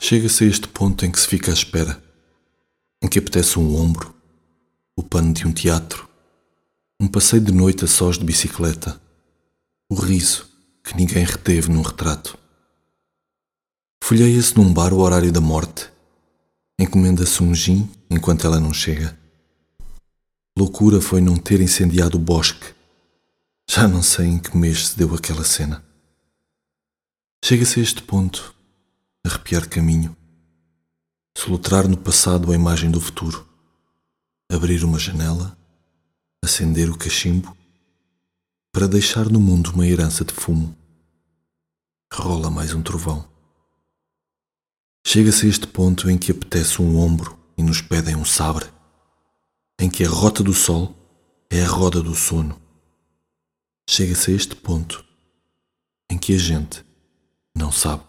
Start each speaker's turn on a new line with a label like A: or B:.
A: Chega-se a este ponto em que se fica à espera, em que apetece um ombro, o pano de um teatro, um passeio de noite a sós de bicicleta, o riso que ninguém reteve num retrato. Folheia-se num bar o horário da morte, encomenda-se um gin enquanto ela não chega. Loucura foi não ter incendiado o bosque. Já não sei em que mês se deu aquela cena. Chega-se a este ponto, arrepiar caminho, solutrar no passado a imagem do futuro, abrir uma janela, acender o cachimbo, para deixar no mundo uma herança de fumo. Rola mais um trovão. Chega-se a este ponto em que apetece um ombro e nos pedem um sabre, em que a rota do sol é a roda do sono. Chega-se a este ponto em que a gente não sabe.